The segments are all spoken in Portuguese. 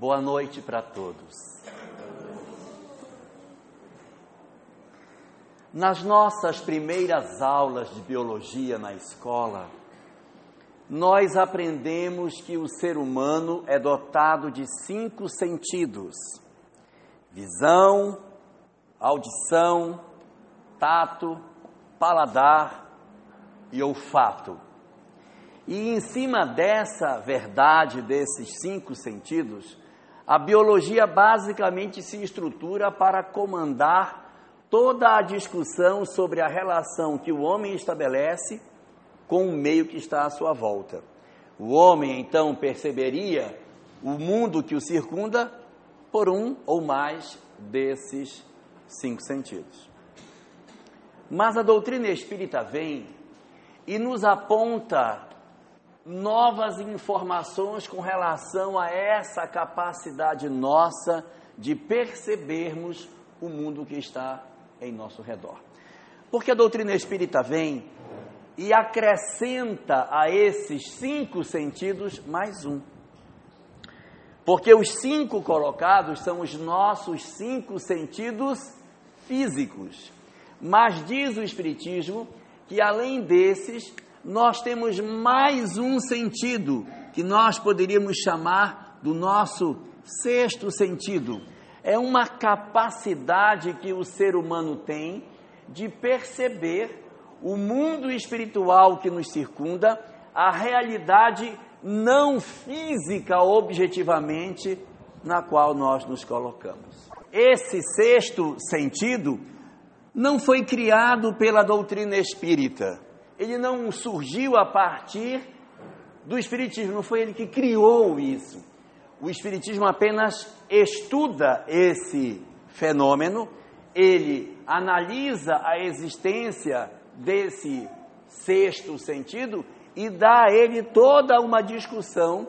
Boa noite para todos. Nas nossas primeiras aulas de biologia na escola, nós aprendemos que o ser humano é dotado de cinco sentidos: visão, audição, tato, paladar e olfato. E em cima dessa verdade, desses cinco sentidos, a biologia basicamente se estrutura para comandar toda a discussão sobre a relação que o homem estabelece com o meio que está à sua volta. O homem então perceberia o mundo que o circunda por um ou mais desses cinco sentidos. Mas a doutrina espírita vem e nos aponta novas informações com relação a essa capacidade nossa de percebermos o mundo que está em nosso redor. Porque a doutrina espírita vem e acrescenta a esses cinco sentidos mais um. Porque os cinco colocados são os nossos cinco sentidos físicos. Mas diz o Espiritismo que além desses, nós temos mais um sentido que nós poderíamos chamar do nosso sexto sentido. É uma capacidade que o ser humano tem de perceber o mundo espiritual que nos circunda, a realidade não física objetivamente na qual nós nos colocamos. Esse sexto sentido não foi criado pela doutrina espírita. Ele não surgiu a partir do espiritismo, não foi ele que criou isso. O espiritismo apenas estuda esse fenômeno, ele analisa a existência desse sexto sentido e dá a ele toda uma discussão,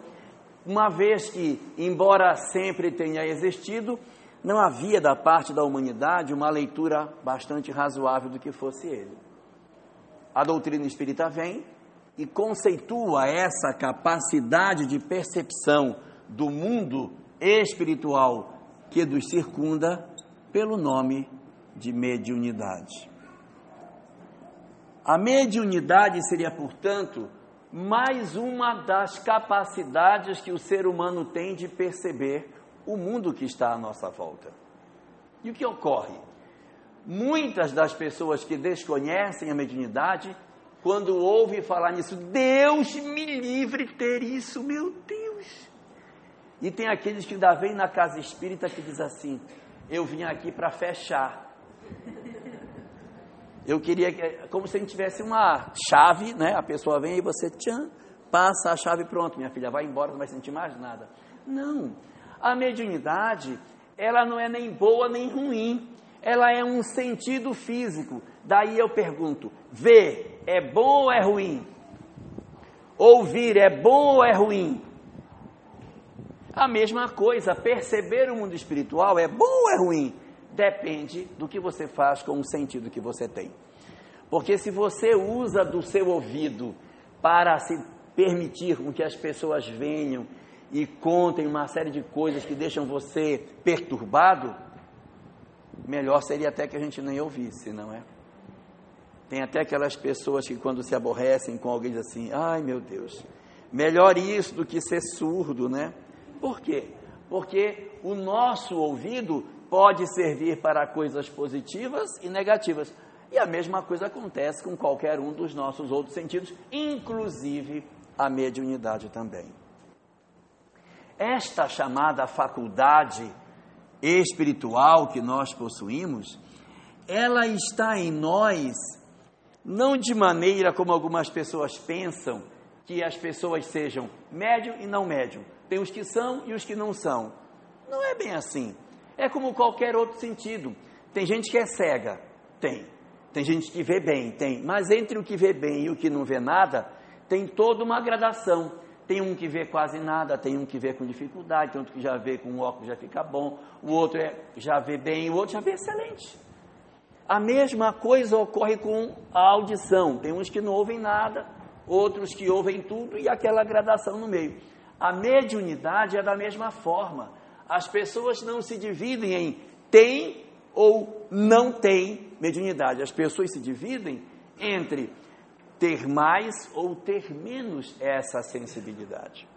uma vez que, embora sempre tenha existido, não havia da parte da humanidade uma leitura bastante razoável do que fosse ele. A doutrina espírita vem e conceitua essa capacidade de percepção do mundo espiritual que nos circunda pelo nome de mediunidade. A mediunidade seria, portanto, mais uma das capacidades que o ser humano tem de perceber o mundo que está à nossa volta. E o que ocorre? Muitas das pessoas que desconhecem a mediunidade, quando ouvem falar nisso, Deus me livre ter isso, meu Deus. E tem aqueles que ainda vêm na casa espírita que diz assim: Eu vim aqui para fechar. Eu queria que, como se a gente tivesse uma chave, né? A pessoa vem e você tchan, passa a chave pronto, minha filha, vai embora, não vai sentir mais nada. Não. A mediunidade, ela não é nem boa nem ruim. Ela é um sentido físico. Daí eu pergunto: ver é bom ou é ruim? Ouvir é bom ou é ruim? A mesma coisa, perceber o mundo espiritual é bom ou é ruim? Depende do que você faz com o sentido que você tem. Porque se você usa do seu ouvido para se permitir com que as pessoas venham e contem uma série de coisas que deixam você perturbado, melhor seria até que a gente nem ouvisse, não é? Tem até aquelas pessoas que quando se aborrecem com alguém dizem assim, ai meu Deus, melhor isso do que ser surdo, né? Por quê? Porque o nosso ouvido pode servir para coisas positivas e negativas. E a mesma coisa acontece com qualquer um dos nossos outros sentidos, inclusive a mediunidade também. Esta chamada faculdade espiritual que nós possuímos, ela está em nós não de maneira como algumas pessoas pensam que as pessoas sejam médium e não médium. Tem os que são e os que não são. Não é bem assim. É como qualquer outro sentido. Tem gente que é cega, tem. Tem gente que vê bem, tem. Mas entre o que vê bem e o que não vê nada, tem toda uma gradação. Tem um que vê quase nada, tem um que vê com dificuldade, tem outro que já vê com óculos já fica bom, o outro é, já vê bem, o outro já vê excelente. A mesma coisa ocorre com a audição. Tem uns que não ouvem nada, outros que ouvem tudo e aquela gradação no meio. A mediunidade é da mesma forma. as pessoas não se dividem em tem ou não tem mediunidade. As pessoas se dividem entre ter mais ou ter menos essa sensibilidade.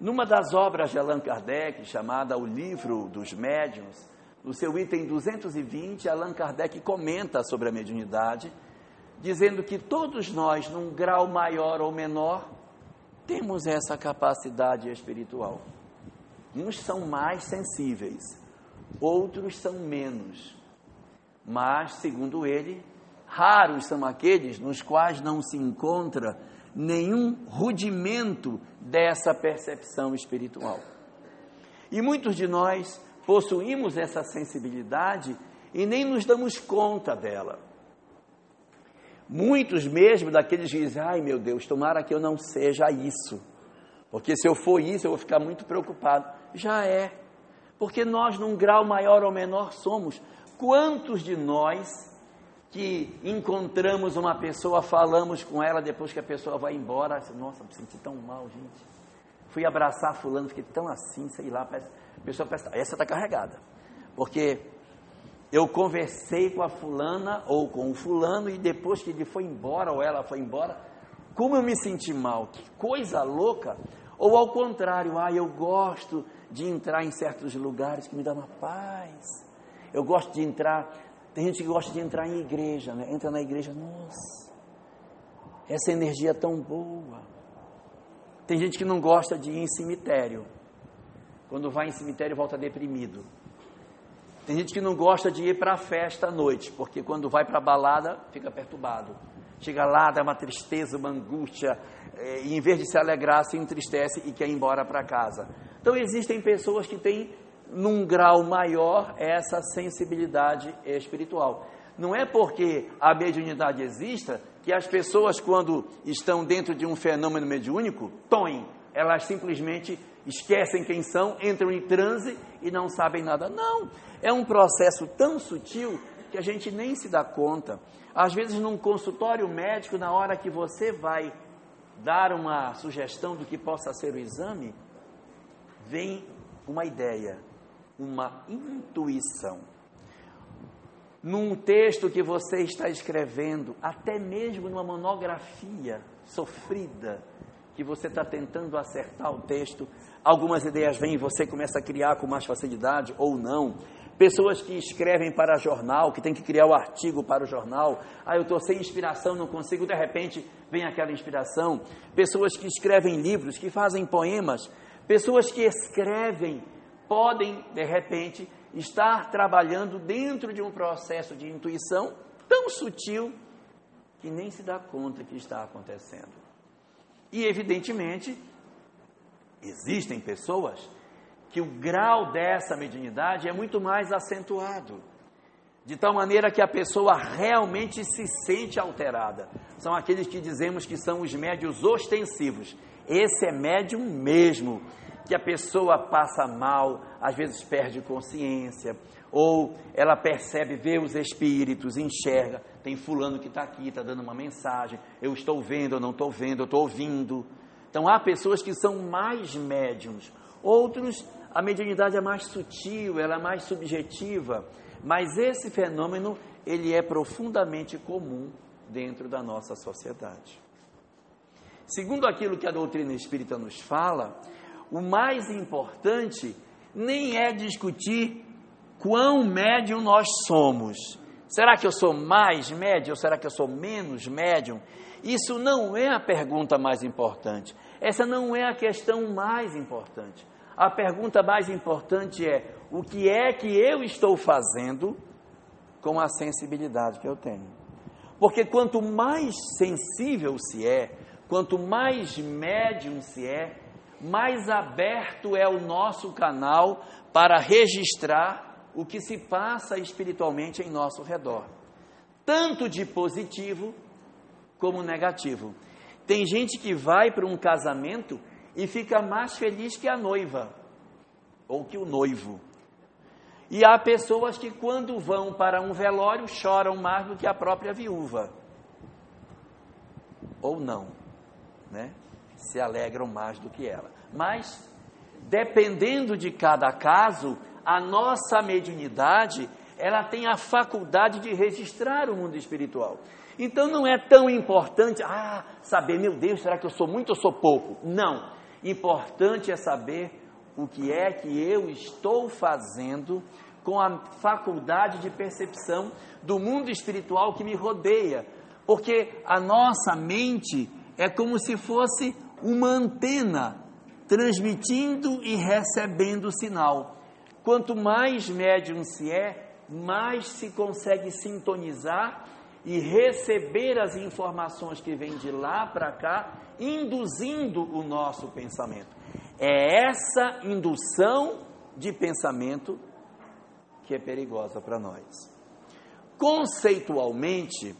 Numa das obras de Allan Kardec, chamada O Livro dos Médiuns, no seu item 220, Allan Kardec comenta sobre a mediunidade, dizendo que todos nós, num grau maior ou menor, temos essa capacidade espiritual. Uns são mais sensíveis, outros são menos. Mas, segundo ele, raros são aqueles nos quais não se encontra nenhum rudimento dessa percepção espiritual. E muitos de nós possuímos essa sensibilidade e nem nos damos conta dela. Muitos mesmo daqueles que dizem, ai meu Deus, tomara que eu não seja isso, porque se eu for isso eu vou ficar muito preocupado. Já é, porque nós num grau maior ou menor somos. Quantos de nós que encontramos uma pessoa, falamos com ela, depois que a pessoa vai embora, nossa, me senti tão mal, gente. Fui abraçar fulano, fiquei tão assim, sei lá, parece, a pessoa pensa, essa está carregada. Porque eu conversei com a fulana ou com o fulano e depois que ele foi embora ou ela foi embora, como eu me senti mal, que coisa louca. Ou ao contrário, ah, eu gosto de entrar em certos lugares que me dão uma paz. Eu gosto de entrar tem gente que gosta de entrar em igreja, né? Entra na igreja, nossa, essa energia é tão boa. Tem gente que não gosta de ir em cemitério. Quando vai em cemitério, volta deprimido. Tem gente que não gosta de ir para a festa à noite, porque quando vai para a balada, fica perturbado. Chega lá, dá uma tristeza, uma angústia, eh, e em vez de se alegrar, se entristece e quer ir embora para casa. Então existem pessoas que têm num grau maior essa sensibilidade espiritual. Não é porque a mediunidade exista que as pessoas, quando estão dentro de um fenômeno mediúnico, toem. Elas simplesmente esquecem quem são, entram em transe e não sabem nada. Não, é um processo tão sutil que a gente nem se dá conta. Às vezes, num consultório médico, na hora que você vai dar uma sugestão do que possa ser o exame, vem uma ideia uma intuição. Num texto que você está escrevendo, até mesmo numa monografia sofrida, que você está tentando acertar o texto, algumas ideias vêm e você começa a criar com mais facilidade ou não. Pessoas que escrevem para jornal, que tem que criar o artigo para o jornal. Ah, eu estou sem inspiração, não consigo, de repente vem aquela inspiração. Pessoas que escrevem livros, que fazem poemas. Pessoas que escrevem podem, de repente, estar trabalhando dentro de um processo de intuição tão sutil que nem se dá conta que está acontecendo. E, evidentemente, existem pessoas que o grau dessa mediunidade é muito mais acentuado, de tal maneira que a pessoa realmente se sente alterada. São aqueles que dizemos que são os médios ostensivos. Esse é médium mesmo, que a pessoa passa mal, às vezes perde consciência, ou ela percebe, vê os espíritos, enxerga, tem fulano que está aqui, está dando uma mensagem, eu estou vendo, eu não estou vendo, eu estou ouvindo. Então há pessoas que são mais médiums, outros a mediunidade é mais sutil, ela é mais subjetiva, mas esse fenômeno ele é profundamente comum dentro da nossa sociedade. Segundo aquilo que a doutrina espírita nos fala, o mais importante nem é discutir quão médium nós somos. Será que eu sou mais médium ou será que eu sou menos médium? Isso não é a pergunta mais importante. Essa não é a questão mais importante. A pergunta mais importante é: o que é que eu estou fazendo com a sensibilidade que eu tenho? Porque quanto mais sensível se é, quanto mais médium se é, mais aberto é o nosso canal para registrar o que se passa espiritualmente em nosso redor, tanto de positivo como negativo. Tem gente que vai para um casamento e fica mais feliz que a noiva ou que o noivo. E há pessoas que, quando vão para um velório, choram mais do que a própria viúva. Ou não, né? Se alegram mais do que ela. Mas dependendo de cada caso, a nossa mediunidade, ela tem a faculdade de registrar o mundo espiritual. Então não é tão importante, ah, saber, meu Deus, será que eu sou muito ou sou pouco? Não. Importante é saber o que é que eu estou fazendo com a faculdade de percepção do mundo espiritual que me rodeia. Porque a nossa mente é como se fosse uma antena transmitindo e recebendo sinal. Quanto mais médium se é, mais se consegue sintonizar e receber as informações que vêm de lá para cá, induzindo o nosso pensamento. É essa indução de pensamento que é perigosa para nós. Conceitualmente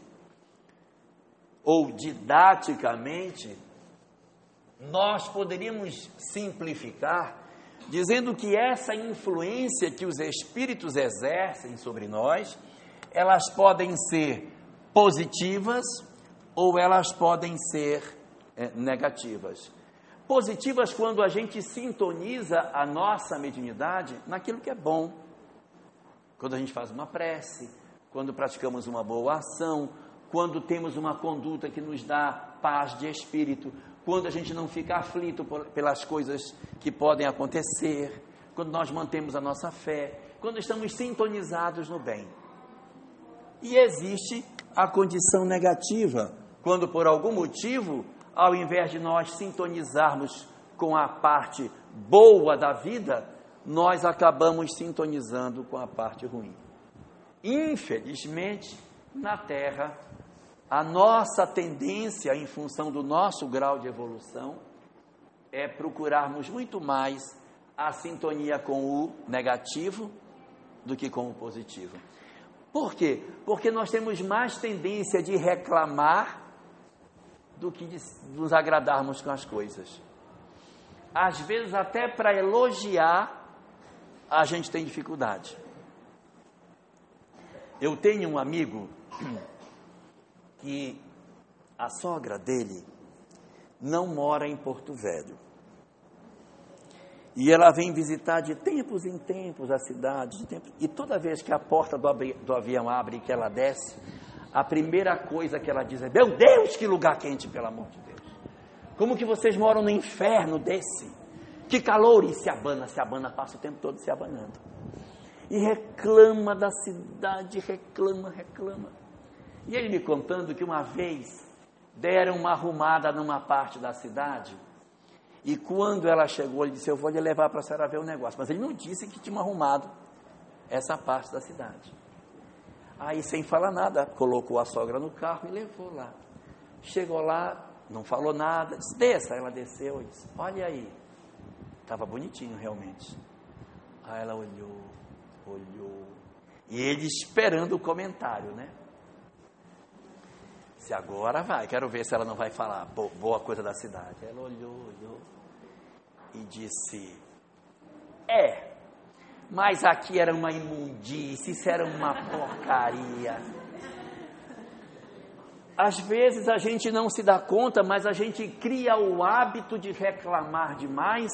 ou didaticamente, nós poderíamos simplificar dizendo que essa influência que os espíritos exercem sobre nós, elas podem ser positivas ou elas podem ser é, negativas. Positivas quando a gente sintoniza a nossa mediunidade naquilo que é bom. Quando a gente faz uma prece, quando praticamos uma boa ação, quando temos uma conduta que nos dá paz de espírito, quando a gente não fica aflito por, pelas coisas que podem acontecer, quando nós mantemos a nossa fé, quando estamos sintonizados no bem. E existe a condição negativa, quando por algum motivo, ao invés de nós sintonizarmos com a parte boa da vida, nós acabamos sintonizando com a parte ruim. Infelizmente, na Terra, a nossa tendência, em função do nosso grau de evolução, é procurarmos muito mais a sintonia com o negativo do que com o positivo. Por quê? Porque nós temos mais tendência de reclamar do que de nos agradarmos com as coisas. Às vezes, até para elogiar, a gente tem dificuldade. Eu tenho um amigo que a sogra dele não mora em Porto Velho. E ela vem visitar de tempos em tempos a cidade, tempos, e toda vez que a porta do, do avião abre e que ela desce, a primeira coisa que ela diz é: Meu Deus, que lugar quente, pelo amor de Deus! Como que vocês moram no inferno desse? Que calor! E se abana, se abana, passa o tempo todo se abanando. E reclama da cidade, reclama, reclama. E ele me contando que uma vez deram uma arrumada numa parte da cidade. E quando ela chegou, ele disse: Eu vou lhe levar para a senhora ver o negócio. Mas ele não disse que tinha arrumado essa parte da cidade. Aí, sem falar nada, colocou a sogra no carro e levou lá. Chegou lá, não falou nada, disse: Desça. Ela desceu e disse: Olha aí. Estava bonitinho realmente. Aí ela olhou, olhou. E ele esperando o comentário, né? Se agora vai, quero ver se ela não vai falar boa coisa da cidade. Ela olhou, olhou e disse: É, mas aqui era uma imundície, isso era uma porcaria. Às vezes a gente não se dá conta, mas a gente cria o hábito de reclamar demais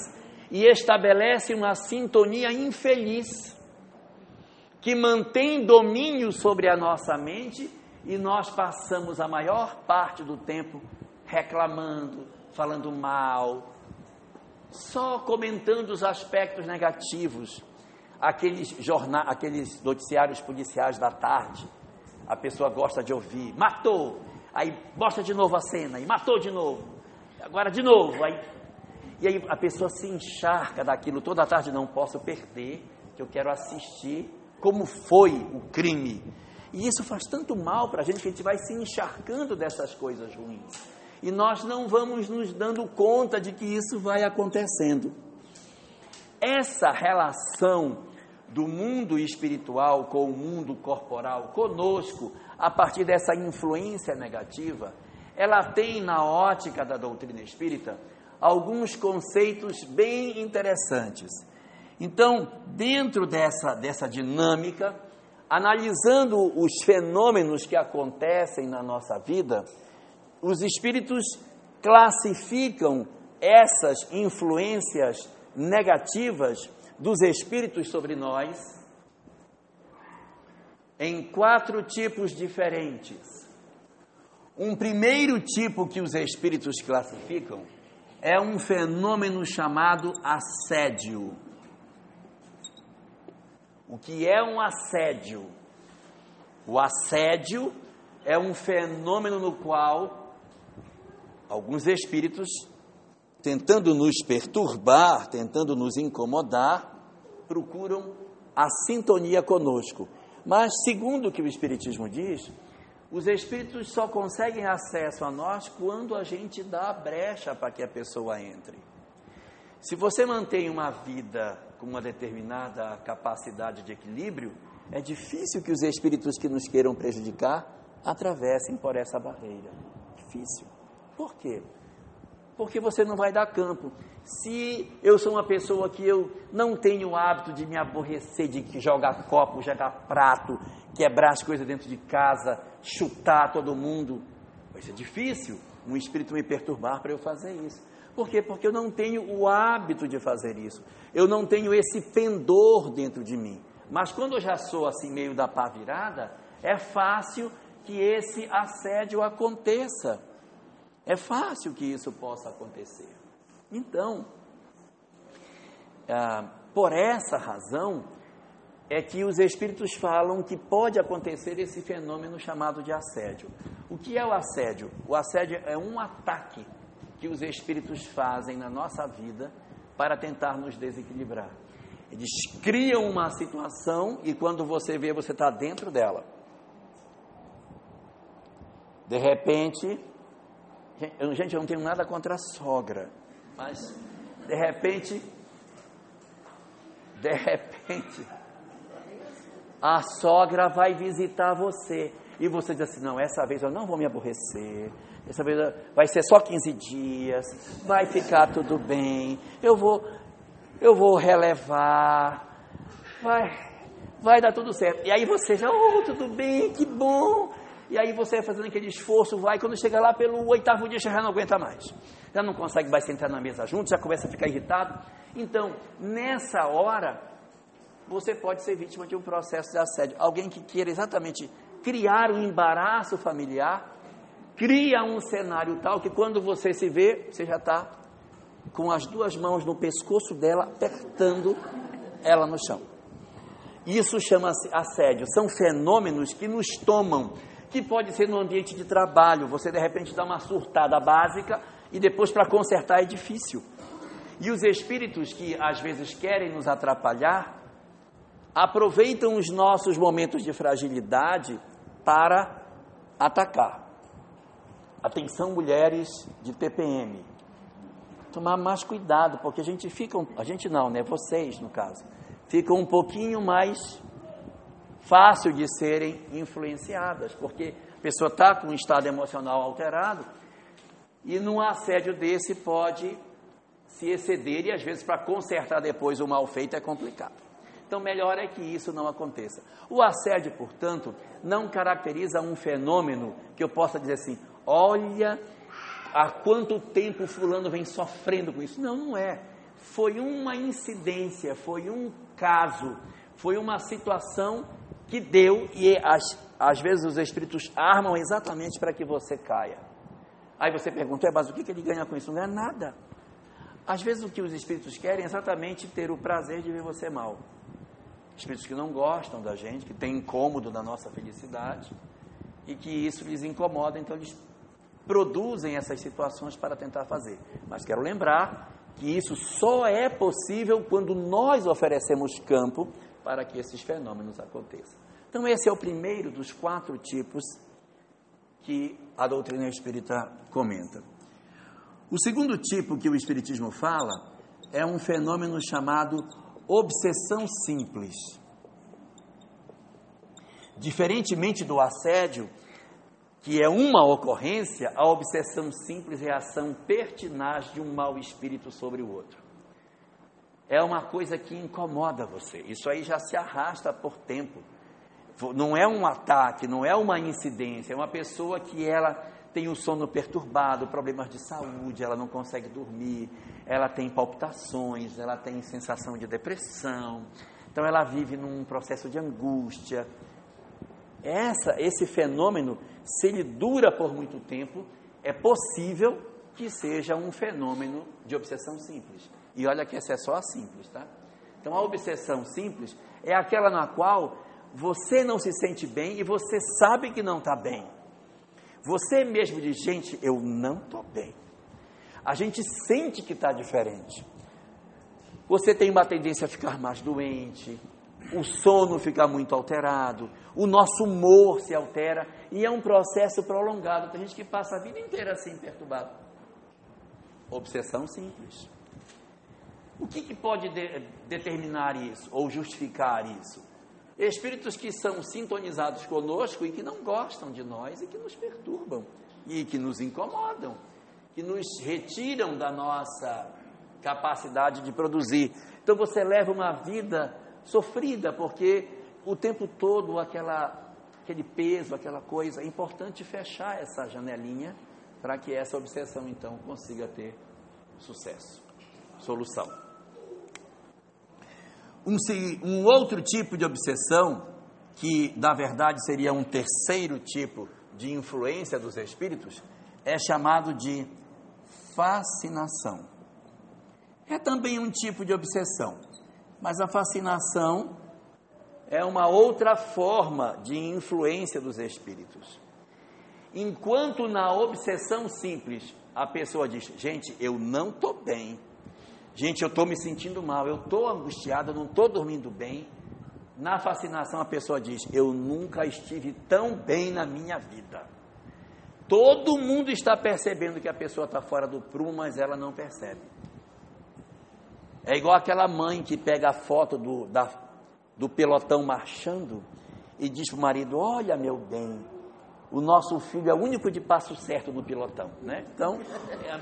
e estabelece uma sintonia infeliz que mantém domínio sobre a nossa mente e nós passamos a maior parte do tempo reclamando, falando mal, só comentando os aspectos negativos. Aqueles, jornal, aqueles noticiários policiais da tarde, a pessoa gosta de ouvir, matou, aí mostra de novo a cena, e matou de novo, agora de novo, aí, e aí a pessoa se encharca daquilo toda tarde, não posso perder, que eu quero assistir como foi o crime. E isso faz tanto mal para a gente que a gente vai se encharcando dessas coisas ruins. E nós não vamos nos dando conta de que isso vai acontecendo. Essa relação do mundo espiritual com o mundo corporal conosco, a partir dessa influência negativa, ela tem na ótica da doutrina espírita alguns conceitos bem interessantes. Então, dentro dessa, dessa dinâmica, analisando os fenômenos que acontecem na nossa vida, os espíritos classificam essas influências negativas dos espíritos sobre nós em quatro tipos diferentes. Um primeiro tipo que os espíritos classificam é um fenômeno chamado assédio. O que é um assédio? O assédio é um fenômeno no qual alguns espíritos, tentando nos perturbar, tentando nos incomodar, procuram a sintonia conosco. Mas, segundo o que o Espiritismo diz, os espíritos só conseguem acesso a nós quando a gente dá a brecha para que a pessoa entre. Se você mantém uma vida com uma determinada capacidade de equilíbrio, é difícil que os espíritos que nos queiram prejudicar atravessem por essa barreira. Difícil. Por quê? Porque você não vai dar campo. Se eu sou uma pessoa que eu não tenho o hábito de me aborrecer, de jogar copo, jogar prato, quebrar as coisas dentro de casa, chutar todo mundo, vai ser difícil um espírito me perturbar para eu fazer isso. Por quê? Porque eu não tenho o hábito de fazer isso. Eu não tenho esse pendor dentro de mim. Mas quando eu já sou assim meio da pá virada, é fácil que esse assédio aconteça. É fácil que isso possa acontecer. Então, ah, por essa razão, é que os espíritos falam que pode acontecer esse fenômeno chamado de assédio. O que é o assédio? O assédio é um ataque que os espíritos fazem na nossa vida para tentar nos desequilibrar. Eles criam uma situação e quando você vê, você está dentro dela. De repente, gente, eu não tenho nada contra a sogra, mas de repente, de repente, a sogra vai visitar você e você diz assim: não, essa vez eu não vou me aborrecer, essa vez vai ser só 15 dias, vai ficar tudo bem, eu vou, eu vou relevar, vai, vai dar tudo certo. E aí você já, oh, tudo bem, que bom. E aí você fazendo aquele esforço, vai, quando chega lá pelo oitavo dia, já não aguenta mais. Já não consegue mais sentar na mesa junto, já começa a ficar irritado. Então, nessa hora, você pode ser vítima de um processo de assédio. Alguém que queira exatamente criar um embaraço familiar, cria um cenário tal que quando você se vê, você já está com as duas mãos no pescoço dela, apertando ela no chão. Isso chama-se assédio. São fenômenos que nos tomam, que pode ser no ambiente de trabalho. Você de repente dá uma surtada básica e depois para consertar é difícil. E os espíritos que às vezes querem nos atrapalhar, aproveitam os nossos momentos de fragilidade para atacar. Atenção, mulheres de TPM. Tomar mais cuidado, porque a gente fica, a gente não, né? Vocês, no caso, ficam um pouquinho mais fácil de serem influenciadas, porque a pessoa está com um estado emocional alterado e num assédio desse pode se exceder e às vezes para consertar depois o mal feito é complicado. Então, melhor é que isso não aconteça. O assédio, portanto, não caracteriza um fenômeno que eu possa dizer assim: olha há quanto tempo Fulano vem sofrendo com isso. Não, não é. Foi uma incidência, foi um caso, foi uma situação que deu e as, às vezes os espíritos armam exatamente para que você caia. Aí você pergunta, é, mas o que, que ele ganha com isso? Não ganha nada. Às vezes o que os espíritos querem é exatamente ter o prazer de ver você mal espíritos que não gostam da gente, que têm incômodo da nossa felicidade e que isso lhes incomoda, então eles produzem essas situações para tentar fazer. Mas quero lembrar que isso só é possível quando nós oferecemos campo para que esses fenômenos aconteçam. Então, esse é o primeiro dos quatro tipos que a doutrina espírita comenta. O segundo tipo que o Espiritismo fala é um fenômeno chamado obsessão simples. Diferentemente do assédio, que é uma ocorrência, a obsessão simples é a ação pertinaz de um mau espírito sobre o outro. É uma coisa que incomoda você. Isso aí já se arrasta por tempo. Não é um ataque, não é uma incidência, é uma pessoa que ela tem o sono perturbado, problemas de saúde, ela não consegue dormir, ela tem palpitações, ela tem sensação de depressão, então ela vive num processo de angústia. Essa, esse fenômeno, se ele dura por muito tempo, é possível que seja um fenômeno de obsessão simples. E olha que essa é só a simples, tá? Então a obsessão simples é aquela na qual você não se sente bem e você sabe que não está bem. Você mesmo diz, gente, eu não estou bem. A gente sente que está diferente. Você tem uma tendência a ficar mais doente, o sono fica muito alterado, o nosso humor se altera e é um processo prolongado. Tem gente que passa a vida inteira assim perturbado. Obsessão simples. O que, que pode de, determinar isso ou justificar isso? Espíritos que são sintonizados conosco e que não gostam de nós e que nos perturbam e que nos incomodam, que nos retiram da nossa capacidade de produzir. Então você leva uma vida sofrida porque o tempo todo aquela, aquele peso, aquela coisa. É importante fechar essa janelinha para que essa obsessão então consiga ter sucesso, solução. Um, um outro tipo de obsessão, que na verdade seria um terceiro tipo de influência dos espíritos, é chamado de fascinação. É também um tipo de obsessão, mas a fascinação é uma outra forma de influência dos espíritos. Enquanto na obsessão simples a pessoa diz: Gente, eu não estou bem, Gente, eu estou me sentindo mal, eu estou angustiado, eu não estou dormindo bem. Na fascinação, a pessoa diz: Eu nunca estive tão bem na minha vida. Todo mundo está percebendo que a pessoa está fora do prumo, mas ela não percebe. É igual aquela mãe que pega a foto do, da, do pelotão marchando e diz para o marido: Olha, meu bem, o nosso filho é o único de passo certo no pelotão. Né? Então, é a,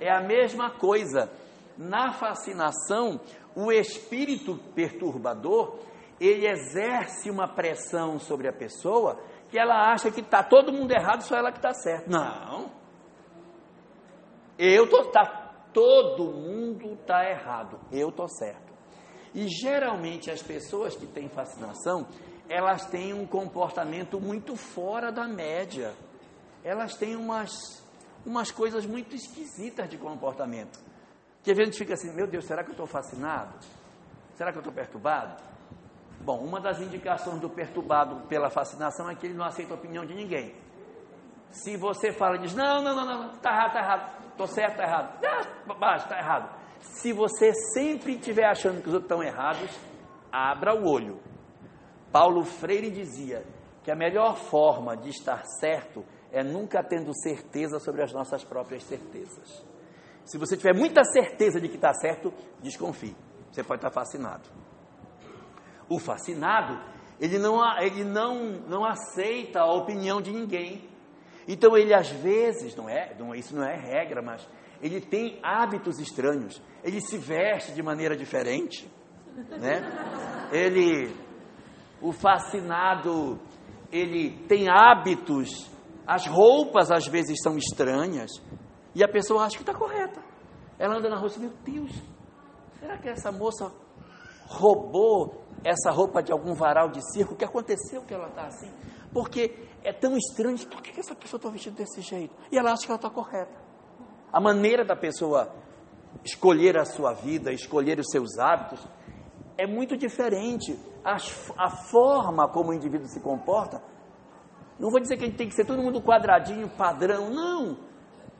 é a mesma coisa na fascinação, o espírito perturbador, ele exerce uma pressão sobre a pessoa que ela acha que está todo mundo errado, só ela que está certo. Não. Eu tô tá todo mundo está errado. Eu tô certo. E geralmente as pessoas que têm fascinação, elas têm um comportamento muito fora da média. Elas têm umas umas coisas muito esquisitas de comportamento. Que a gente fica assim, meu Deus, será que eu estou fascinado? Será que eu estou perturbado? Bom, uma das indicações do perturbado pela fascinação é que ele não aceita a opinião de ninguém. Se você fala e diz, não, não, não, não, está errado, está errado, estou certo, errado, baixo, está errado. Se você sempre estiver achando que os outros estão errados, abra o olho. Paulo Freire dizia que a melhor forma de estar certo é nunca tendo certeza sobre as nossas próprias certezas. Se você tiver muita certeza de que está certo, desconfie. Você pode estar fascinado. O fascinado, ele não, ele não, não aceita a opinião de ninguém. Então ele às vezes, não é, não, isso não é regra, mas ele tem hábitos estranhos. Ele se veste de maneira diferente, né? Ele, o fascinado, ele tem hábitos. As roupas às vezes são estranhas. E a pessoa acha que está correta. Ela anda na rua e meu Deus, será que essa moça roubou essa roupa de algum varal de circo? O que aconteceu que ela está assim? Porque é tão estranho, por que essa pessoa está vestida desse jeito? E ela acha que ela está correta. A maneira da pessoa escolher a sua vida, escolher os seus hábitos, é muito diferente. A, a forma como o indivíduo se comporta, não vou dizer que a gente tem que ser todo mundo quadradinho, padrão, não.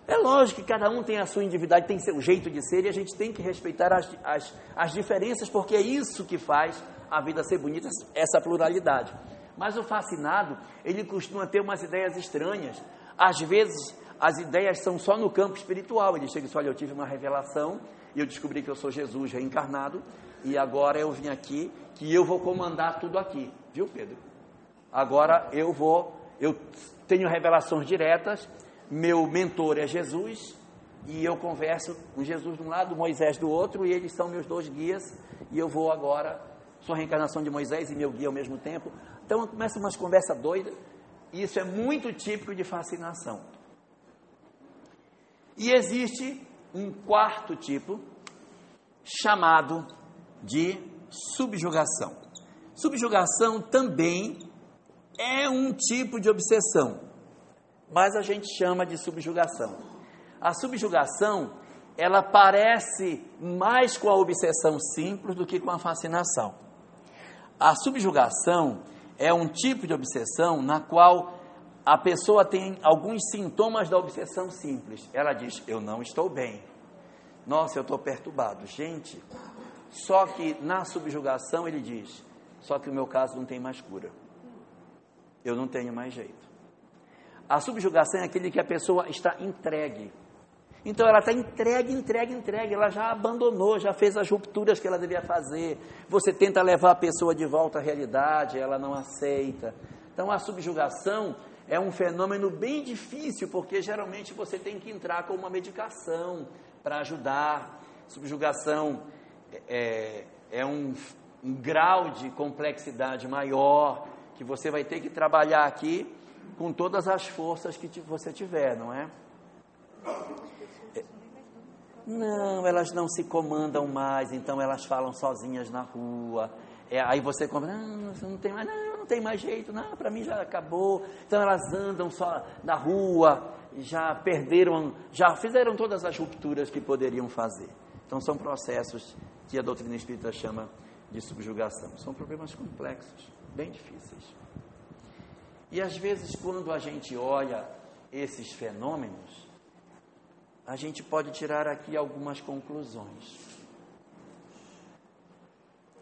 É lógico que cada um tem a sua individualidade, tem seu jeito de ser e a gente tem que respeitar as, as, as diferenças, porque é isso que faz a vida ser bonita, essa pluralidade. Mas o fascinado, ele costuma ter umas ideias estranhas. Às vezes, as ideias são só no campo espiritual. Ele chega e diz: Olha, eu tive uma revelação e eu descobri que eu sou Jesus reencarnado e agora eu vim aqui, que eu vou comandar tudo aqui. Viu, Pedro? Agora eu vou, eu tenho revelações diretas meu mentor é Jesus e eu converso com Jesus de um lado, Moisés do outro, e eles são meus dois guias, e eu vou agora, sou a reencarnação de Moisés e meu guia ao mesmo tempo. Então começa umas conversas doidas, Isso é muito típico de fascinação. E existe um quarto tipo, chamado de subjugação. Subjugação também é um tipo de obsessão, mas a gente chama de subjugação. A subjugação, ela parece mais com a obsessão simples do que com a fascinação. A subjugação é um tipo de obsessão na qual a pessoa tem alguns sintomas da obsessão simples. Ela diz: Eu não estou bem. Nossa, eu estou perturbado. Gente, só que na subjugação ele diz: Só que o meu caso não tem mais cura. Eu não tenho mais jeito. A subjugação é aquele que a pessoa está entregue. Então ela está entregue, entregue, entregue. Ela já abandonou, já fez as rupturas que ela devia fazer. Você tenta levar a pessoa de volta à realidade, ela não aceita. Então a subjugação é um fenômeno bem difícil, porque geralmente você tem que entrar com uma medicação para ajudar. Subjugação é, é um, um grau de complexidade maior que você vai ter que trabalhar aqui com todas as forças que você tiver, não é? Não, elas não se comandam mais, então elas falam sozinhas na rua. É, aí você compra, não, não tem mais, não, não tem mais jeito, não, para mim já acabou. Então elas andam só na rua, já perderam, já fizeram todas as rupturas que poderiam fazer. Então são processos que a doutrina espírita chama de subjugação. São problemas complexos, bem difíceis. E às vezes, quando a gente olha esses fenômenos, a gente pode tirar aqui algumas conclusões.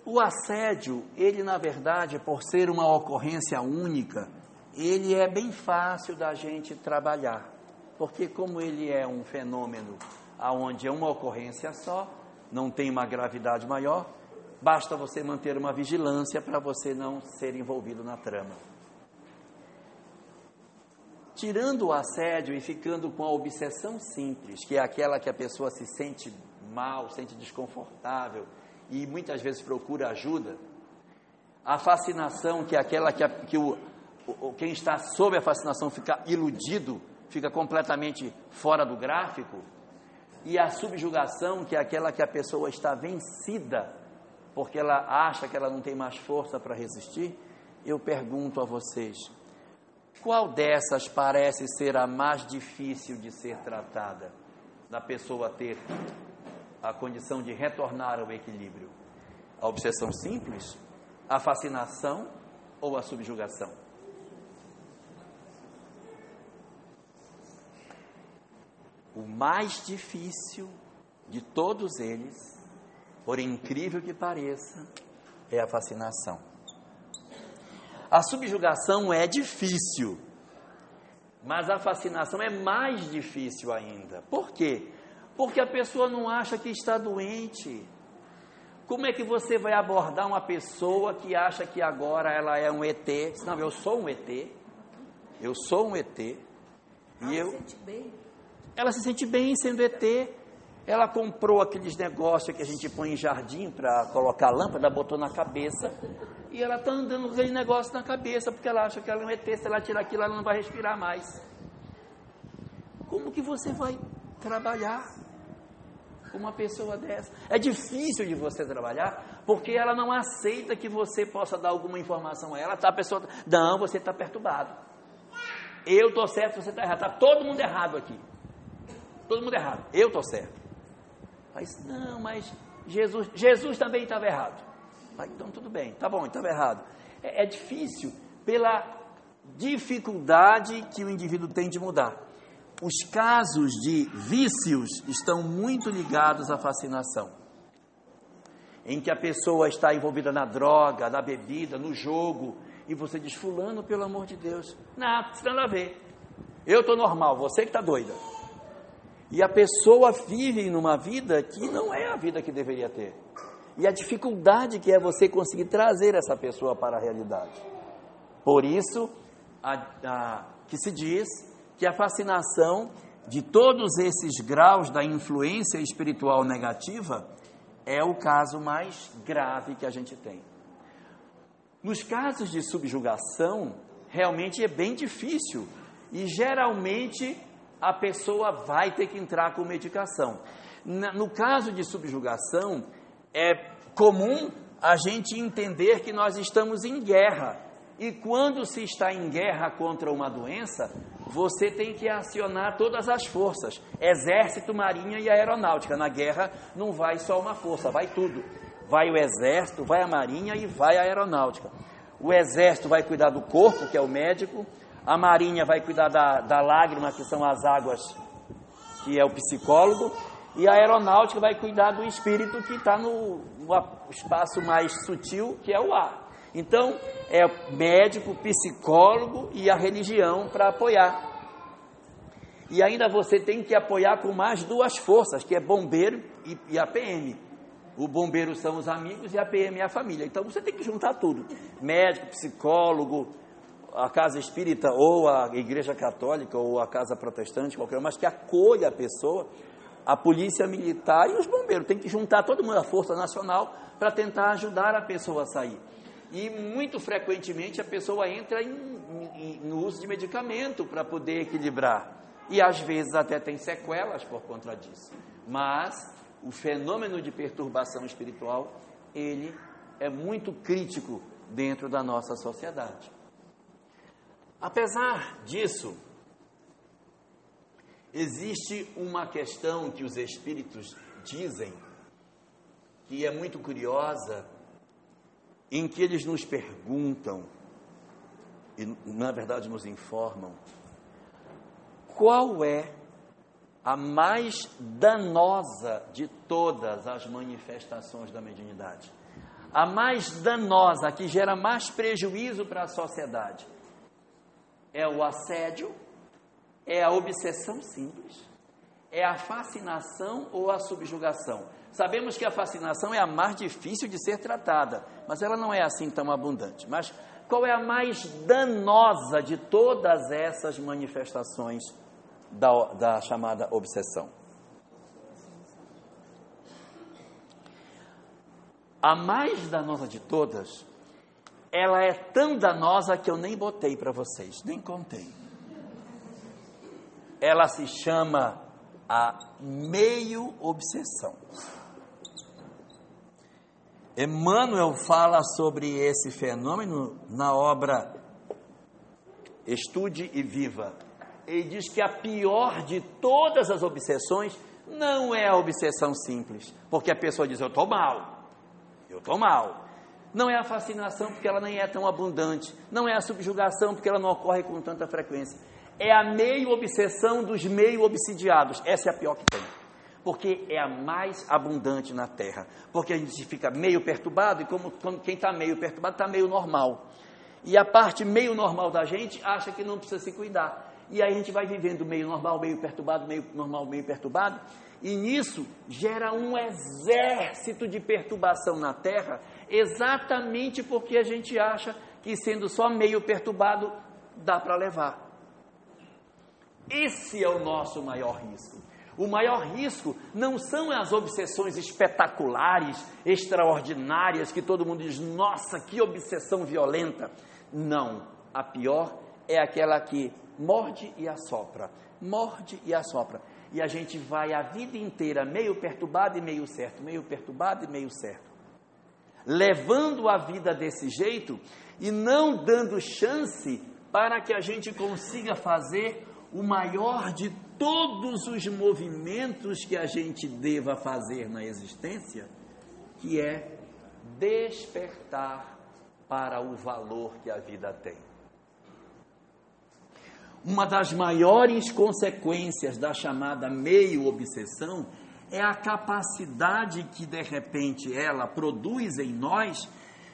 O assédio, ele na verdade, por ser uma ocorrência única, ele é bem fácil da gente trabalhar, porque como ele é um fenômeno aonde é uma ocorrência só, não tem uma gravidade maior, basta você manter uma vigilância para você não ser envolvido na trama tirando o assédio e ficando com a obsessão simples, que é aquela que a pessoa se sente mal, sente desconfortável e muitas vezes procura ajuda, a fascinação, que é aquela que, a, que o, o, quem está sob a fascinação fica iludido, fica completamente fora do gráfico, e a subjugação, que é aquela que a pessoa está vencida, porque ela acha que ela não tem mais força para resistir, eu pergunto a vocês: qual dessas parece ser a mais difícil de ser tratada? Da pessoa ter a condição de retornar ao equilíbrio? A obsessão simples? A fascinação ou a subjugação? O mais difícil de todos eles, por incrível que pareça, é a fascinação. A subjugação é difícil, mas a fascinação é mais difícil ainda. Por quê? Porque a pessoa não acha que está doente. Como é que você vai abordar uma pessoa que acha que agora ela é um ET? Não, eu sou um ET. Eu sou um ET. E ela eu, se sente bem. Ela se sente bem sendo ET. Ela comprou aqueles negócios que a gente põe em jardim para colocar lâmpada, botou na cabeça. E ela está andando com aquele negócio na cabeça, porque ela acha que ela não é ter, se ela tirar aquilo, ela não vai respirar mais. Como que você vai trabalhar com uma pessoa dessa? É difícil de você trabalhar, porque ela não aceita que você possa dar alguma informação a ela. Tá, a pessoa, não, você está perturbado. Eu estou certo, você está errado. Está todo mundo errado aqui. Todo mundo errado. Eu estou certo. Mas, não, mas Jesus, Jesus também estava errado. Ah, então tudo bem, tá bom, estava errado. É, é difícil pela dificuldade que o indivíduo tem de mudar. Os casos de vícios estão muito ligados à fascinação. Em que a pessoa está envolvida na droga, na bebida, no jogo, e você diz, fulano, pelo amor de Deus, não, nada a ver. Eu estou normal, você que está doida. E a pessoa vive numa vida que não é a vida que deveria ter e a dificuldade que é você conseguir trazer essa pessoa para a realidade. Por isso, a, a, que se diz que a fascinação de todos esses graus da influência espiritual negativa é o caso mais grave que a gente tem. Nos casos de subjugação, realmente é bem difícil. E geralmente a pessoa vai ter que entrar com medicação. No caso de subjugação, é comum a gente entender que nós estamos em guerra. E quando se está em guerra contra uma doença, você tem que acionar todas as forças: exército, marinha e aeronáutica. Na guerra não vai só uma força, vai tudo. Vai o exército, vai a marinha e vai a aeronáutica. O exército vai cuidar do corpo, que é o médico, a marinha vai cuidar da, da lágrima, que são as águas, que é o psicólogo, e a aeronáutica vai cuidar do espírito, que está no, no espaço mais sutil, que é o ar. Então, é médico, psicólogo e a religião para apoiar. E ainda você tem que apoiar com mais duas forças, que é bombeiro e, e a PM. O bombeiro são os amigos e a PM é a família. Então você tem que juntar tudo: médico, psicólogo, a casa espírita ou a igreja católica ou a casa protestante, qualquer mas que acolha a pessoa, a polícia militar e os bombeiros. Tem que juntar todo mundo, a Força Nacional, para tentar ajudar a pessoa a sair. E muito frequentemente a pessoa entra em, em, no uso de medicamento para poder equilibrar. E às vezes até tem sequelas por conta disso. Mas o fenômeno de perturbação espiritual, ele é muito crítico dentro da nossa sociedade. Apesar disso, existe uma questão que os espíritos dizem, que é muito curiosa, em que eles nos perguntam, e na verdade nos informam, qual é a mais danosa de todas as manifestações da mediunidade? A mais danosa, que gera mais prejuízo para a sociedade é o assédio, é a obsessão simples, é a fascinação ou a subjugação. Sabemos que a fascinação é a mais difícil de ser tratada, mas ela não é assim tão abundante. Mas qual é a mais danosa de todas essas manifestações da, da chamada obsessão? A mais danosa de todas ela é tão danosa que eu nem botei para vocês, nem contei. Ela se chama a meio obsessão. Emmanuel fala sobre esse fenômeno na obra Estude e Viva. Ele diz que a pior de todas as obsessões não é a obsessão simples, porque a pessoa diz: Eu estou mal, eu estou mal. Não é a fascinação porque ela nem é tão abundante. Não é a subjugação porque ela não ocorre com tanta frequência. É a meio obsessão dos meio obsidiados. Essa é a pior que tem. Porque é a mais abundante na Terra. Porque a gente fica meio perturbado e como, como quem está meio perturbado está meio normal. E a parte meio normal da gente acha que não precisa se cuidar. E aí a gente vai vivendo meio normal, meio perturbado, meio normal, meio perturbado. E nisso gera um exército de perturbação na Terra exatamente porque a gente acha que sendo só meio perturbado dá para levar. Esse é o nosso maior risco. O maior risco não são as obsessões espetaculares, extraordinárias, que todo mundo diz, nossa, que obsessão violenta. Não, a pior é aquela que morde e assopra, morde e assopra. E a gente vai a vida inteira meio perturbado e meio certo, meio perturbado e meio certo levando a vida desse jeito e não dando chance para que a gente consiga fazer o maior de todos os movimentos que a gente deva fazer na existência, que é despertar para o valor que a vida tem. Uma das maiores consequências da chamada meio obsessão é a capacidade que de repente ela produz em nós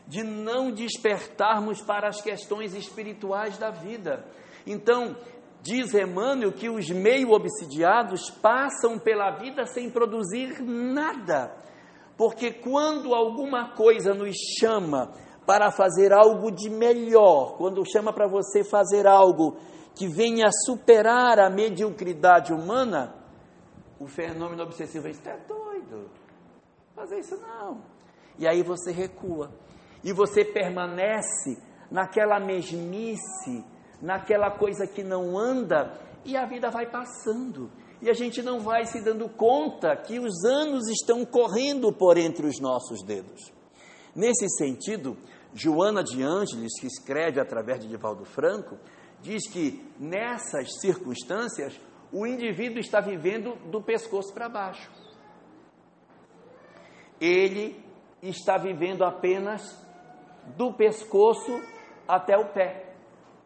de não despertarmos para as questões espirituais da vida. Então, diz Emmanuel que os meio obsidiados passam pela vida sem produzir nada. Porque quando alguma coisa nos chama para fazer algo de melhor, quando chama para você fazer algo que venha superar a mediocridade humana, o fenômeno obsessivo é: é doido, fazer isso não. E aí você recua. E você permanece naquela mesmice naquela coisa que não anda e a vida vai passando. E a gente não vai se dando conta que os anos estão correndo por entre os nossos dedos. Nesse sentido, Joana de Ângeles, que escreve através de Divaldo Franco, diz que nessas circunstâncias o indivíduo está vivendo do pescoço para baixo. Ele está vivendo apenas do pescoço até o pé.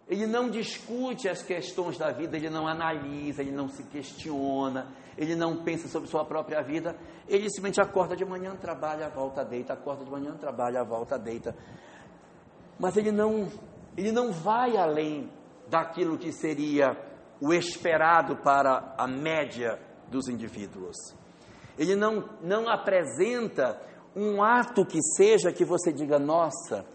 Ele não discute as questões da vida, ele não analisa, ele não se questiona, ele não pensa sobre sua própria vida, ele simplesmente acorda de manhã, trabalha, volta, deita, acorda de manhã, trabalha, volta, deita. Mas ele não, ele não vai além daquilo que seria o esperado para a média dos indivíduos. Ele não, não apresenta um ato que seja que você diga, nossa,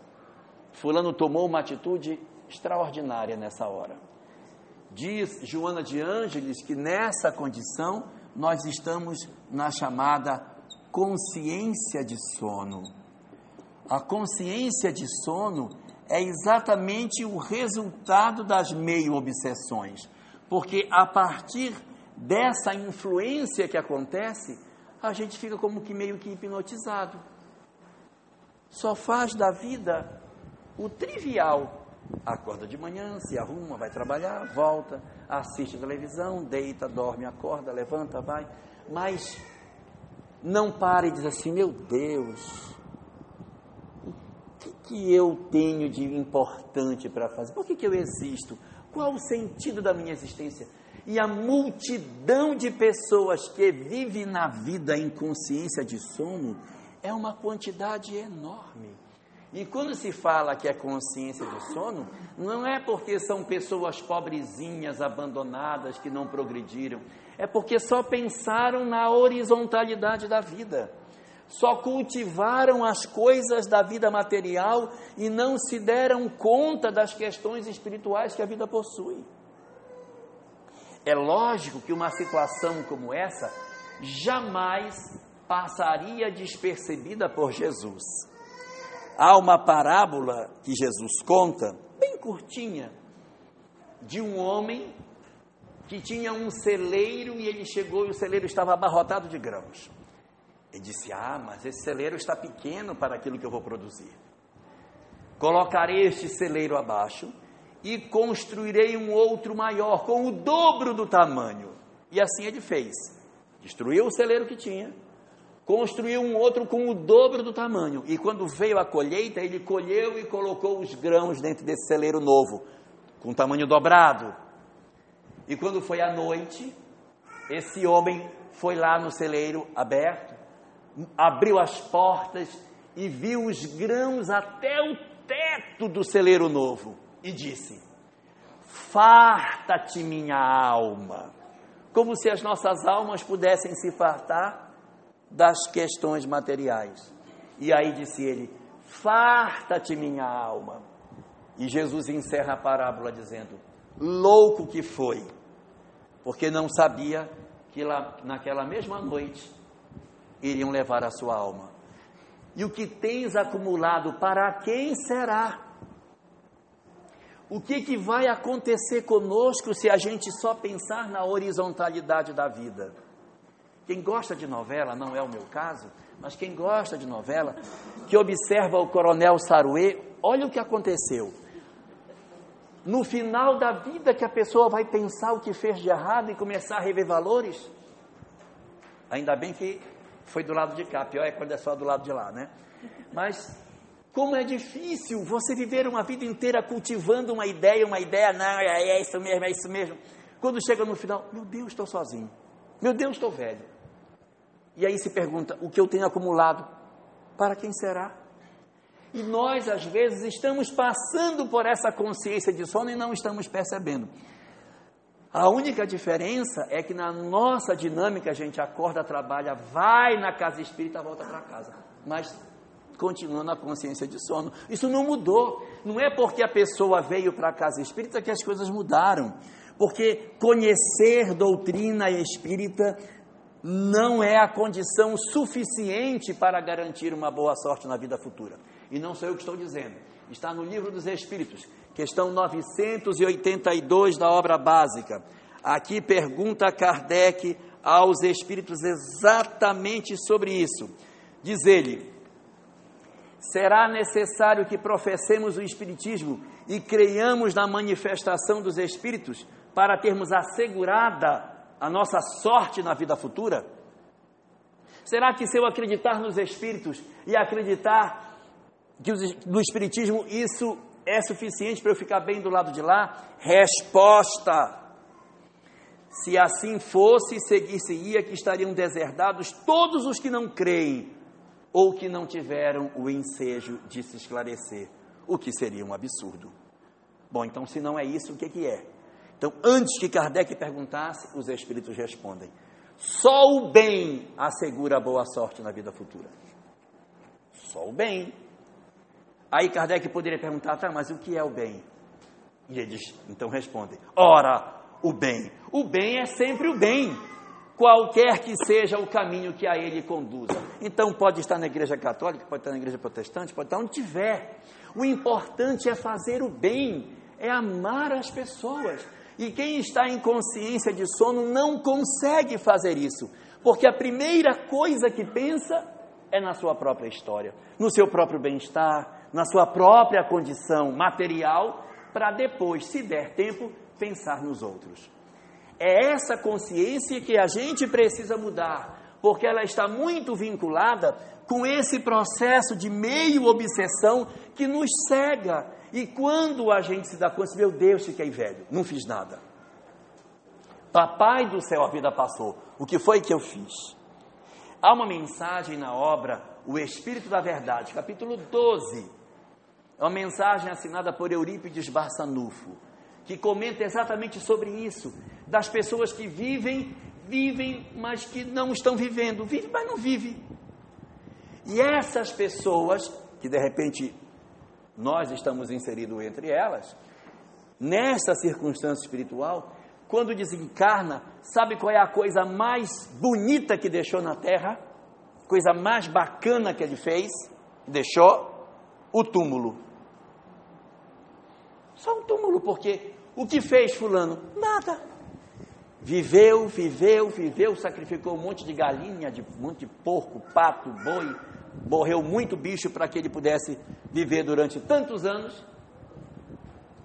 Fulano tomou uma atitude extraordinária nessa hora. Diz Joana de Ângeles que nessa condição nós estamos na chamada consciência de sono. A consciência de sono é exatamente o resultado das meio obsessões, porque a partir dessa influência que acontece, a gente fica como que meio que hipnotizado. Só faz da vida o trivial, Acorda de manhã, se arruma, vai trabalhar, volta, assiste televisão, deita, dorme, acorda, levanta, vai. Mas não para e diz assim: meu Deus, o que, que eu tenho de importante para fazer? Por que, que eu existo? Qual o sentido da minha existência? E a multidão de pessoas que vive na vida em consciência de sono é uma quantidade enorme. E quando se fala que é consciência de sono, não é porque são pessoas pobrezinhas, abandonadas, que não progrediram, é porque só pensaram na horizontalidade da vida, só cultivaram as coisas da vida material e não se deram conta das questões espirituais que a vida possui. É lógico que uma situação como essa jamais passaria despercebida por Jesus. Há uma parábola que Jesus conta, bem curtinha, de um homem que tinha um celeiro e ele chegou e o celeiro estava abarrotado de grãos. Ele disse: Ah, mas esse celeiro está pequeno para aquilo que eu vou produzir. Colocarei este celeiro abaixo e construirei um outro maior, com o dobro do tamanho. E assim ele fez. Destruiu o celeiro que tinha, construiu um outro com o dobro do tamanho. E quando veio a colheita, ele colheu e colocou os grãos dentro desse celeiro novo, com tamanho dobrado. E quando foi à noite, esse homem foi lá no celeiro aberto, abriu as portas e viu os grãos até o teto do celeiro novo e disse: Farta-te, minha alma. Como se as nossas almas pudessem se fartar das questões materiais. E aí disse ele: Farta-te, minha alma. E Jesus encerra a parábola dizendo: Louco que foi, porque não sabia que lá, naquela mesma noite iriam levar a sua alma. E o que tens acumulado, para quem será? O que, que vai acontecer conosco se a gente só pensar na horizontalidade da vida? Quem gosta de novela, não é o meu caso, mas quem gosta de novela, que observa o coronel Saruê, olha o que aconteceu. No final da vida que a pessoa vai pensar o que fez de errado e começar a rever valores, ainda bem que foi do lado de cá, pior é quando é só do lado de lá, né? Mas como é difícil você viver uma vida inteira cultivando uma ideia, uma ideia, não, é, é isso mesmo, é isso mesmo. Quando chega no final, meu Deus, estou sozinho. Meu Deus, estou velho. E aí se pergunta: o que eu tenho acumulado? Para quem será? E nós, às vezes, estamos passando por essa consciência de sono e não estamos percebendo. A única diferença é que na nossa dinâmica a gente acorda, trabalha, vai na casa espírita, volta para casa. Mas continua na consciência de sono. Isso não mudou. Não é porque a pessoa veio para a casa espírita que as coisas mudaram. Porque conhecer doutrina espírita não é a condição suficiente para garantir uma boa sorte na vida futura. E não sou eu que estou dizendo. Está no livro dos Espíritos, questão 982 da obra básica. Aqui pergunta Kardec aos Espíritos exatamente sobre isso. Diz ele: será necessário que professemos o Espiritismo e creiamos na manifestação dos Espíritos para termos assegurada a nossa sorte na vida futura? Será que se eu acreditar nos Espíritos e acreditar que no Espiritismo isso é suficiente para eu ficar bem do lado de lá? Resposta: se assim fosse, seguir-se-ia que estariam deserdados todos os que não creem ou que não tiveram o ensejo de se esclarecer, o que seria um absurdo. Bom, então se não é isso, o que, que é? Então, antes que Kardec perguntasse, os espíritos respondem: só o bem assegura a boa sorte na vida futura. Só o bem. Aí Kardec poderia perguntar: tá, mas o que é o bem? E eles então respondem: ora, o bem. O bem é sempre o bem, qualquer que seja o caminho que a ele conduza. Então pode estar na igreja católica, pode estar na igreja protestante, pode estar onde tiver. O importante é fazer o bem, é amar as pessoas. E quem está em consciência de sono não consegue fazer isso, porque a primeira coisa que pensa é na sua própria história, no seu próprio bem-estar, na sua própria condição material, para depois, se der tempo, pensar nos outros. É essa consciência que a gente precisa mudar, porque ela está muito vinculada com esse processo de meio obsessão que nos cega. E quando a gente se dá conta, meu Deus, fiquei velho, não fiz nada. Papai do céu, a vida passou. O que foi que eu fiz? Há uma mensagem na obra O Espírito da Verdade, capítulo 12. É uma mensagem assinada por Eurípides Barçanufo que comenta exatamente sobre isso, das pessoas que vivem, vivem, mas que não estão vivendo, vive, mas não vive. E essas pessoas, que de repente nós estamos inseridos entre elas, nessa circunstância espiritual, quando desencarna, sabe qual é a coisa mais bonita que deixou na terra? Coisa mais bacana que ele fez? Deixou o túmulo. Só um túmulo, porque o que fez Fulano? Nada. Viveu, viveu, viveu, sacrificou um monte de galinha, de, um monte de porco, pato, boi, morreu muito bicho para que ele pudesse viver durante tantos anos.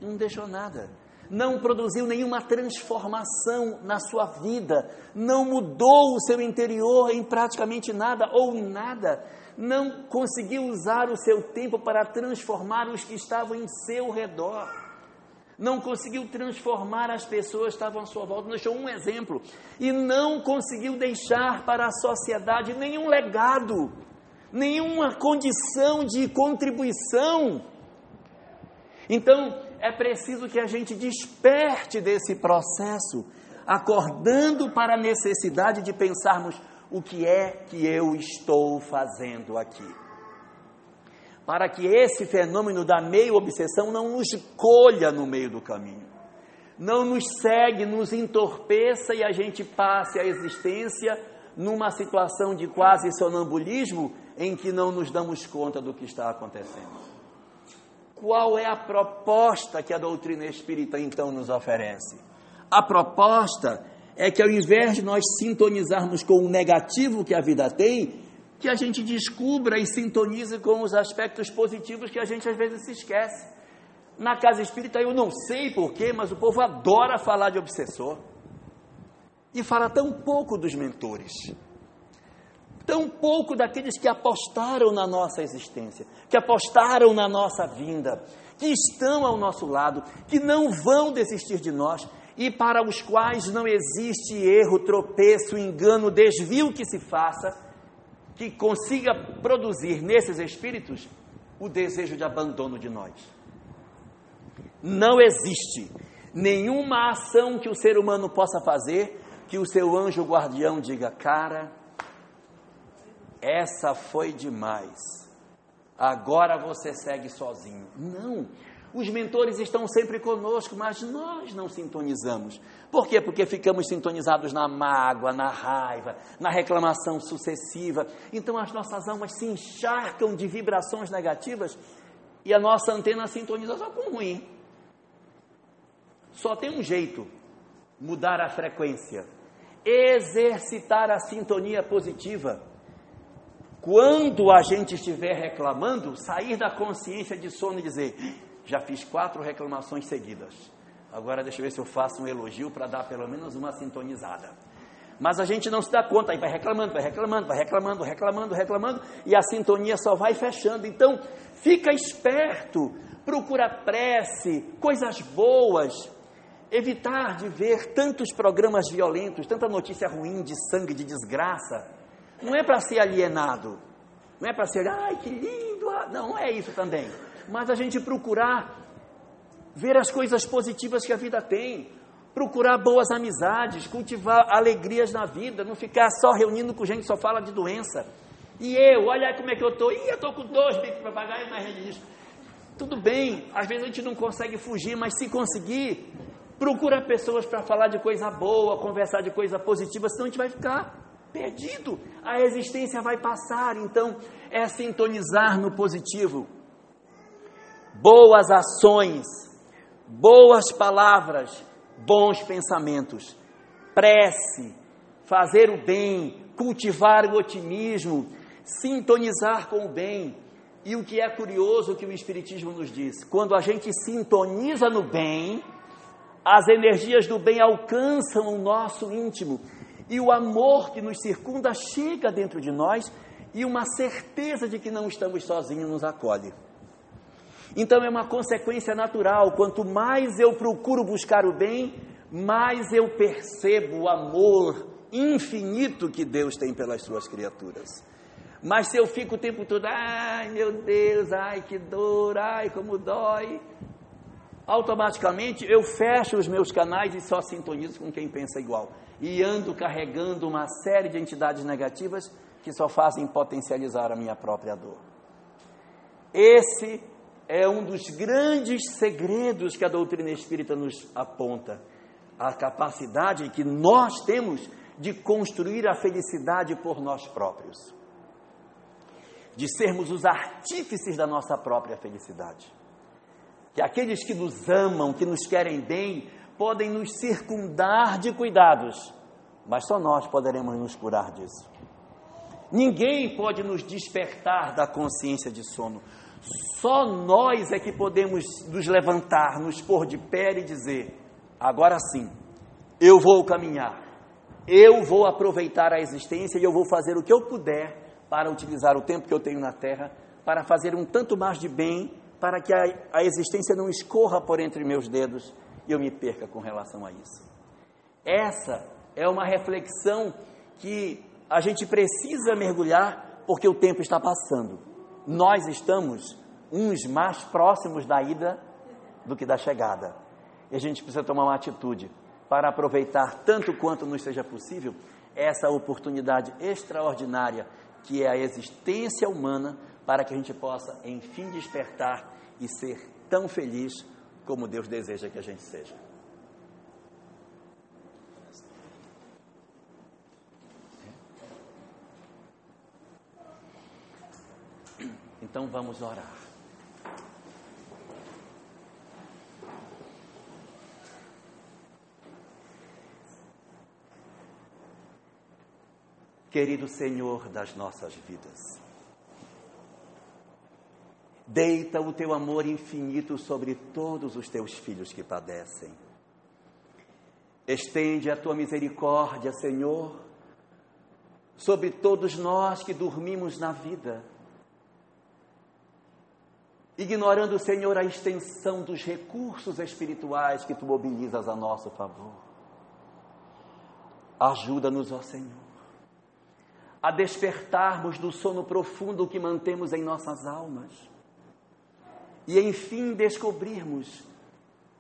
Não deixou nada. Não produziu nenhuma transformação na sua vida. Não mudou o seu interior em praticamente nada ou nada não conseguiu usar o seu tempo para transformar os que estavam em seu redor. Não conseguiu transformar as pessoas que estavam à sua volta, deixou um exemplo. E não conseguiu deixar para a sociedade nenhum legado, nenhuma condição de contribuição. Então, é preciso que a gente desperte desse processo, acordando para a necessidade de pensarmos o que é que eu estou fazendo aqui. Para que esse fenômeno da meio-obsessão não nos colha no meio do caminho, não nos segue, nos entorpeça e a gente passe a existência numa situação de quase sonambulismo em que não nos damos conta do que está acontecendo. Qual é a proposta que a doutrina espírita então nos oferece? A proposta é que ao invés de nós sintonizarmos com o negativo que a vida tem, que a gente descubra e sintonize com os aspectos positivos que a gente às vezes se esquece. Na casa espírita eu não sei porquê, mas o povo adora falar de obsessor. E fala tão pouco dos mentores. Tão pouco daqueles que apostaram na nossa existência, que apostaram na nossa vinda, que estão ao nosso lado, que não vão desistir de nós, e para os quais não existe erro, tropeço, engano, desvio que se faça, que consiga produzir nesses espíritos o desejo de abandono de nós. Não existe nenhuma ação que o ser humano possa fazer que o seu anjo guardião diga: Cara, essa foi demais, agora você segue sozinho. Não. Os mentores estão sempre conosco, mas nós não sintonizamos. Por quê? Porque ficamos sintonizados na mágoa, na raiva, na reclamação sucessiva. Então as nossas almas se encharcam de vibrações negativas e a nossa antena sintoniza só com ruim. Só tem um jeito: mudar a frequência, exercitar a sintonia positiva. Quando a gente estiver reclamando, sair da consciência de sono e dizer: já fiz quatro reclamações seguidas. Agora deixa eu ver se eu faço um elogio para dar pelo menos uma sintonizada. Mas a gente não se dá conta, aí vai reclamando, vai reclamando, vai reclamando, reclamando, reclamando, e a sintonia só vai fechando. Então, fica esperto, procura prece, coisas boas, evitar de ver tantos programas violentos, tanta notícia ruim de sangue, de desgraça. Não é para ser alienado, não é para ser, ai que lindo, ah, não, não é isso também. Mas a gente procurar ver as coisas positivas que a vida tem, procurar boas amizades, cultivar alegrias na vida, não ficar só reunindo com gente que só fala de doença. E eu, olha como é que eu estou, e eu estou com dois bicos papagaio na rede Tudo bem, às vezes a gente não consegue fugir, mas se conseguir, procura pessoas para falar de coisa boa, conversar de coisa positiva, senão a gente vai ficar perdido. A existência vai passar, então é sintonizar no positivo boas ações, boas palavras, bons pensamentos, prece, fazer o bem, cultivar o otimismo, sintonizar com o bem. E o que é curioso que o Espiritismo nos diz: quando a gente sintoniza no bem, as energias do bem alcançam o nosso íntimo e o amor que nos circunda chega dentro de nós e uma certeza de que não estamos sozinhos nos acolhe. Então é uma consequência natural. Quanto mais eu procuro buscar o bem, mais eu percebo o amor infinito que Deus tem pelas suas criaturas. Mas se eu fico o tempo todo, ai meu Deus, ai que dor, ai como dói, automaticamente eu fecho os meus canais e só sintonizo com quem pensa igual. E ando carregando uma série de entidades negativas que só fazem potencializar a minha própria dor. Esse é um dos grandes segredos que a doutrina espírita nos aponta. A capacidade que nós temos de construir a felicidade por nós próprios. De sermos os artífices da nossa própria felicidade. Que aqueles que nos amam, que nos querem bem, podem nos circundar de cuidados, mas só nós poderemos nos curar disso. Ninguém pode nos despertar da consciência de sono. Só nós é que podemos nos levantar, nos pôr de pé e dizer: agora sim, eu vou caminhar, eu vou aproveitar a existência e eu vou fazer o que eu puder para utilizar o tempo que eu tenho na terra para fazer um tanto mais de bem, para que a, a existência não escorra por entre meus dedos e eu me perca com relação a isso. Essa é uma reflexão que a gente precisa mergulhar porque o tempo está passando nós estamos uns mais próximos da ida do que da chegada. E a gente precisa tomar uma atitude para aproveitar tanto quanto nos seja possível essa oportunidade extraordinária que é a existência humana para que a gente possa enfim despertar e ser tão feliz como Deus deseja que a gente seja. Então vamos orar. Querido Senhor das nossas vidas, deita o teu amor infinito sobre todos os teus filhos que padecem. Estende a tua misericórdia, Senhor, sobre todos nós que dormimos na vida ignorando, Senhor, a extensão dos recursos espirituais que tu mobilizas a nosso favor. Ajuda-nos, ó Senhor, a despertarmos do sono profundo que mantemos em nossas almas e, enfim, descobrirmos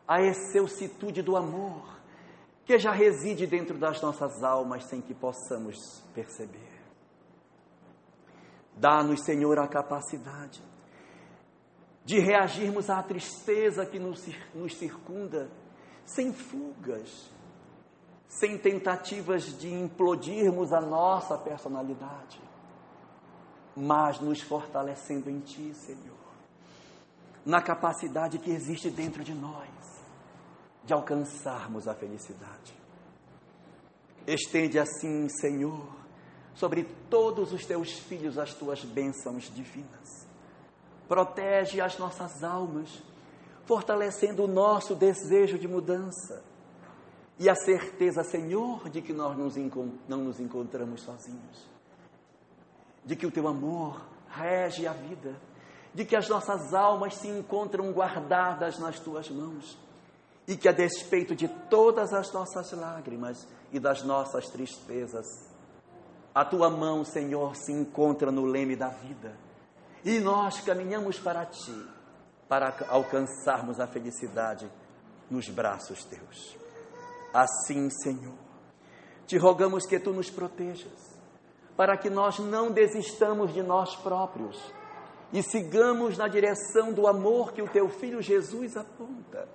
a excelsitude do amor que já reside dentro das nossas almas sem que possamos perceber. Dá-nos, Senhor, a capacidade de reagirmos à tristeza que nos, nos circunda, sem fugas, sem tentativas de implodirmos a nossa personalidade, mas nos fortalecendo em Ti, Senhor, na capacidade que existe dentro de nós de alcançarmos a felicidade. Estende assim, Senhor, sobre todos os teus filhos as tuas bênçãos divinas. Protege as nossas almas, fortalecendo o nosso desejo de mudança e a certeza, Senhor, de que nós não nos encontramos sozinhos, de que o teu amor rege a vida, de que as nossas almas se encontram guardadas nas tuas mãos e que, a despeito de todas as nossas lágrimas e das nossas tristezas, a tua mão, Senhor, se encontra no leme da vida e nós caminhamos para ti, para alcançarmos a felicidade nos braços teus. Assim, Senhor, te rogamos que tu nos protejas, para que nós não desistamos de nós próprios e sigamos na direção do amor que o teu filho Jesus aponta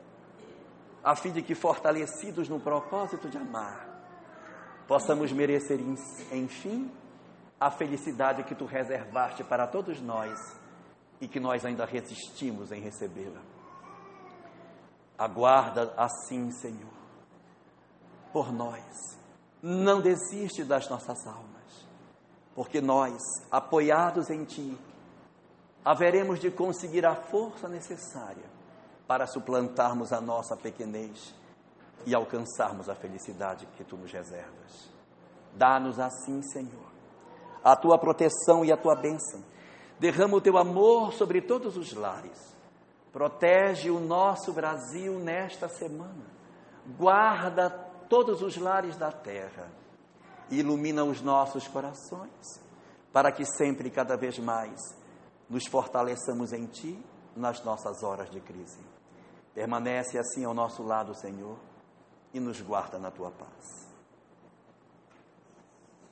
a fim de que, fortalecidos no propósito de amar, possamos merecer, enfim, a felicidade que tu reservaste para todos nós e que nós ainda resistimos em recebê-la. Aguarda assim, Senhor, por nós. Não desiste das nossas almas, porque nós, apoiados em Ti, haveremos de conseguir a força necessária para suplantarmos a nossa pequenez e alcançarmos a felicidade que tu nos reservas. Dá-nos assim, Senhor, a tua proteção e a tua bênção. Derrama o teu amor sobre todos os lares. Protege o nosso Brasil nesta semana. Guarda todos os lares da terra. Ilumina os nossos corações, para que sempre e cada vez mais nos fortaleçamos em Ti nas nossas horas de crise. Permanece assim ao nosso lado, Senhor, e nos guarda na tua paz.